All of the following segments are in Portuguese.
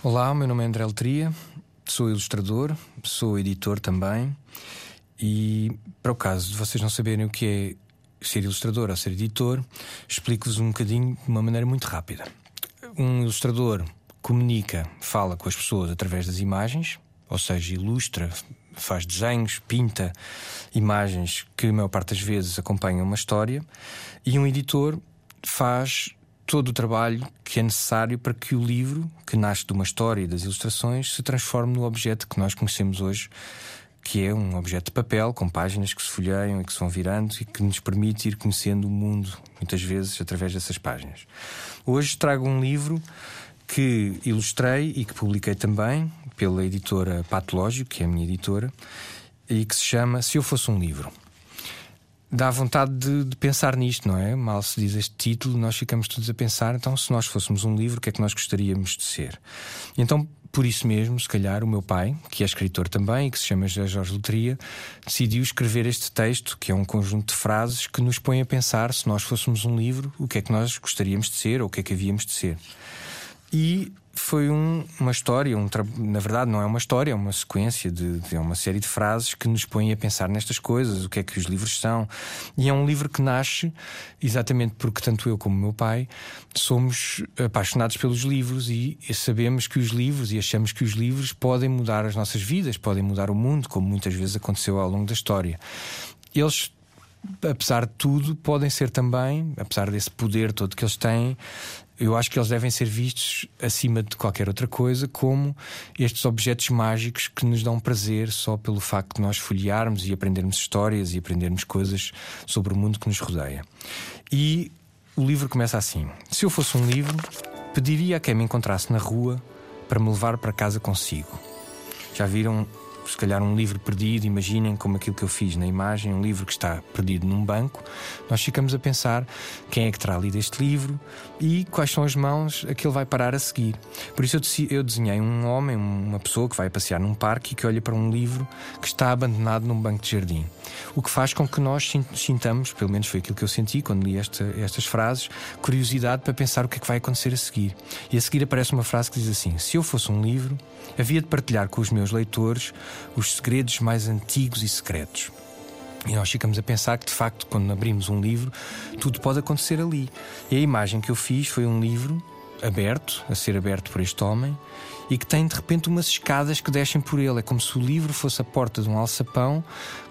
Olá, meu nome é André Letria, sou ilustrador, sou editor também. E para o caso de vocês não saberem o que é ser ilustrador ou ser editor, explico-vos um bocadinho de uma maneira muito rápida. Um ilustrador comunica, fala com as pessoas através das imagens, ou seja, ilustra, faz desenhos, pinta imagens que a maior parte das vezes acompanham uma história, e um editor faz todo o trabalho que é necessário para que o livro, que nasce de uma história e das ilustrações, se transforme no objeto que nós conhecemos hoje, que é um objeto de papel com páginas que se folheiam e que se vão virando e que nos permite ir conhecendo o mundo, muitas vezes através dessas páginas. Hoje trago um livro que ilustrei e que publiquei também pela editora Patológico, que é a minha editora, e que se chama Se Eu Fosse um Livro dá vontade de, de, pensar nisto, não é? Mal se diz este título, nós ficamos todos a pensar, então, se nós fôssemos um livro, o que é que nós gostaríamos de ser? Então, por isso mesmo, se calhar, o meu pai, que é escritor também e que se chama Jorge Lutria, decidiu escrever este texto, que é um conjunto de frases que nos põe a pensar, se nós fôssemos um livro, o que é que nós gostaríamos de ser ou o que é que havíamos de ser. E foi um, uma história, um na verdade não é uma história, é uma sequência de, de é uma série de frases que nos põem a pensar nestas coisas, o que é que os livros são. E é um livro que nasce exatamente porque tanto eu como meu pai somos apaixonados pelos livros e sabemos que os livros e achamos que os livros podem mudar as nossas vidas, podem mudar o mundo, como muitas vezes aconteceu ao longo da história. Eles apesar de tudo, podem ser também, apesar desse poder todo que eles têm, eu acho que eles devem ser vistos acima de qualquer outra coisa como estes objetos mágicos que nos dão prazer só pelo facto de nós folhearmos e aprendermos histórias e aprendermos coisas sobre o mundo que nos rodeia. E o livro começa assim: Se eu fosse um livro, pediria a quem me encontrasse na rua para me levar para casa consigo. Já viram se calhar um livro perdido, imaginem como aquilo que eu fiz na imagem, um livro que está perdido num banco, nós ficamos a pensar quem é que terá lido este livro e quais são as mãos a que ele vai parar a seguir. Por isso eu desenhei um homem, uma pessoa que vai passear num parque e que olha para um livro que está abandonado num banco de jardim. O que faz com que nós sintamos, pelo menos foi aquilo que eu senti quando li esta, estas frases, curiosidade para pensar o que é que vai acontecer a seguir. E a seguir aparece uma frase que diz assim: Se eu fosse um livro, havia de partilhar com os meus leitores os segredos mais antigos e secretos. E nós ficamos a pensar que, de facto, quando abrimos um livro, tudo pode acontecer ali. E a imagem que eu fiz foi um livro aberto, a ser aberto por este homem, e que tem de repente umas escadas que descem por ele. É como se o livro fosse a porta de um alçapão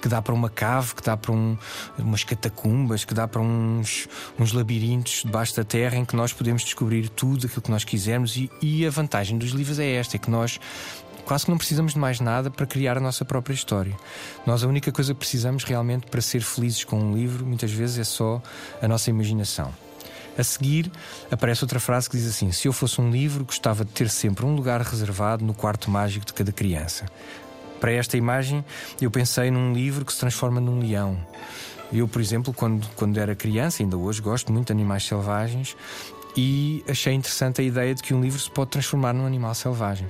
que dá para uma cave, que dá para um, umas catacumbas, que dá para uns, uns labirintos debaixo da terra em que nós podemos descobrir tudo aquilo que nós quisermos. E, e a vantagem dos livros é esta: é que nós quase que não precisamos de mais nada para criar a nossa própria história. Nós a única coisa que precisamos realmente para ser felizes com um livro, muitas vezes, é só a nossa imaginação. A seguir, aparece outra frase que diz assim: Se eu fosse um livro, gostava de ter sempre um lugar reservado no quarto mágico de cada criança. Para esta imagem, eu pensei num livro que se transforma num leão. Eu, por exemplo, quando, quando era criança, ainda hoje gosto muito de animais selvagens e achei interessante a ideia de que um livro se pode transformar num animal selvagem.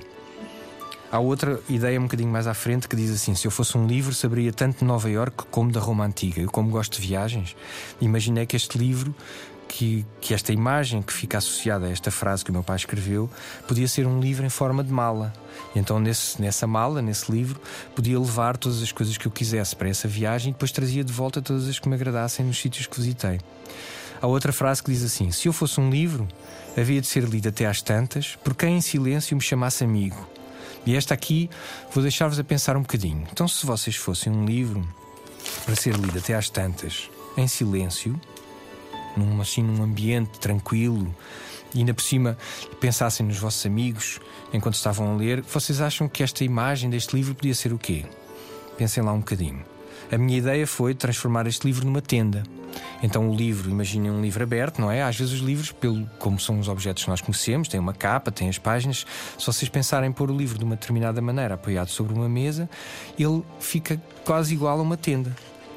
Há outra ideia um bocadinho mais à frente que diz assim: se eu fosse um livro, saberia tanto de Nova York como da Roma Antiga. Eu, como gosto de viagens, imaginei que este livro que, que, esta imagem que fica associada a esta frase que o meu pai escreveu podia ser um livro em forma de mala. Então, nesse, nessa mala, nesse livro, podia levar todas as coisas que eu quisesse para essa viagem e depois trazia de volta todas as que me agradassem nos sítios que visitei. Há outra frase que diz assim: Se eu fosse um livro, havia de ser lido até às tantas por quem em silêncio me chamasse amigo e esta aqui vou deixar-vos a pensar um bocadinho. Então, se vocês fossem um livro para ser lido até às tantas, em silêncio, num, assim, num ambiente tranquilo, e ainda por cima pensassem nos vossos amigos enquanto estavam a ler, vocês acham que esta imagem deste livro podia ser o quê? Pensem lá um bocadinho. A minha ideia foi transformar este livro numa tenda. Então o livro, imaginem um livro aberto, não é? Às vezes os livros, pelo, como são os objetos que nós conhecemos, têm uma capa, têm as páginas. Se vocês pensarem pôr o livro de uma determinada maneira, apoiado sobre uma mesa, ele fica quase igual a uma tenda.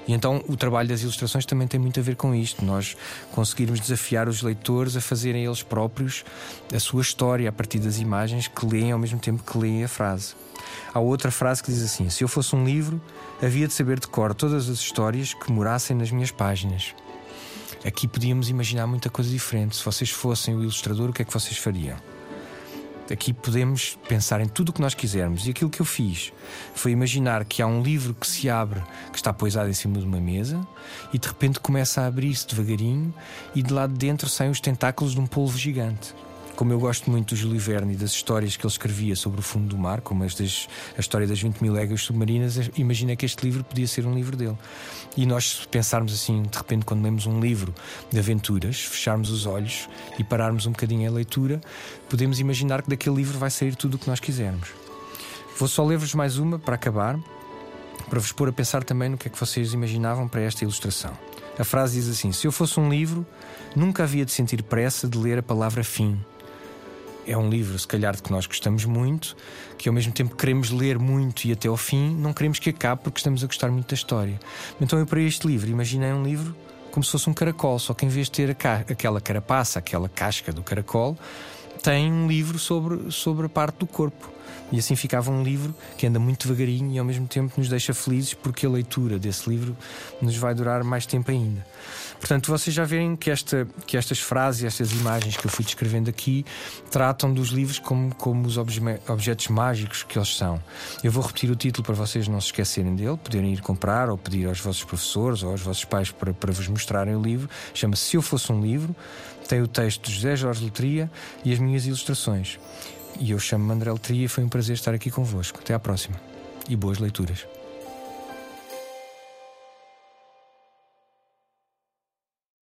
E então o trabalho das ilustrações também tem muito a ver com isto. Nós conseguirmos desafiar os leitores a fazerem eles próprios a sua história a partir das imagens que leem ao mesmo tempo que leem a frase. Há outra frase que diz assim: Se eu fosse um livro, havia de saber de cor todas as histórias que morassem nas minhas páginas. Aqui podíamos imaginar muita coisa diferente. Se vocês fossem o ilustrador, o que é que vocês fariam? Aqui podemos pensar em tudo o que nós quisermos. E aquilo que eu fiz foi imaginar que há um livro que se abre, que está poisado em cima de uma mesa, e de repente começa a abrir-se devagarinho, e de lá de dentro saem os tentáculos de um polvo gigante. Como eu gosto muito do Júlio Verne e das histórias que ele escrevia sobre o fundo do mar, como estas, a história das 20 mil léguas submarinas, imagina que este livro podia ser um livro dele. E nós, se pensarmos assim, de repente, quando lemos um livro de aventuras, fecharmos os olhos e pararmos um bocadinho a leitura, podemos imaginar que daquele livro vai sair tudo o que nós quisermos. Vou só ler-vos mais uma para acabar, para vos pôr a pensar também no que é que vocês imaginavam para esta ilustração. A frase diz assim: Se eu fosse um livro, nunca havia de sentir pressa de ler a palavra fim é um livro, se calhar, de que nós gostamos muito, que ao mesmo tempo queremos ler muito e até ao fim, não queremos que acabe porque estamos a gostar muito da história. Então eu, para este livro, imaginei um livro como se fosse um caracol, só que em vez de ter aquela carapaça, aquela casca do caracol, tem um livro sobre, sobre a parte do corpo. E assim ficava um livro que anda muito devagarinho e ao mesmo tempo nos deixa felizes porque a leitura desse livro nos vai durar mais tempo ainda. Portanto, vocês já veem que, esta, que estas frases, estas imagens que eu fui descrevendo aqui, tratam dos livros como, como os obje, objetos mágicos que eles são. Eu vou repetir o título para vocês não se esquecerem dele, poderem ir comprar ou pedir aos vossos professores ou aos vossos pais para, para vos mostrarem o livro. Chama-se Se Eu Fosse um Livro, tem o texto de José Jorge Letria e as minhas ilustrações. E eu chamo-me André Letria e foi um prazer estar aqui convosco. Até à próxima e boas leituras.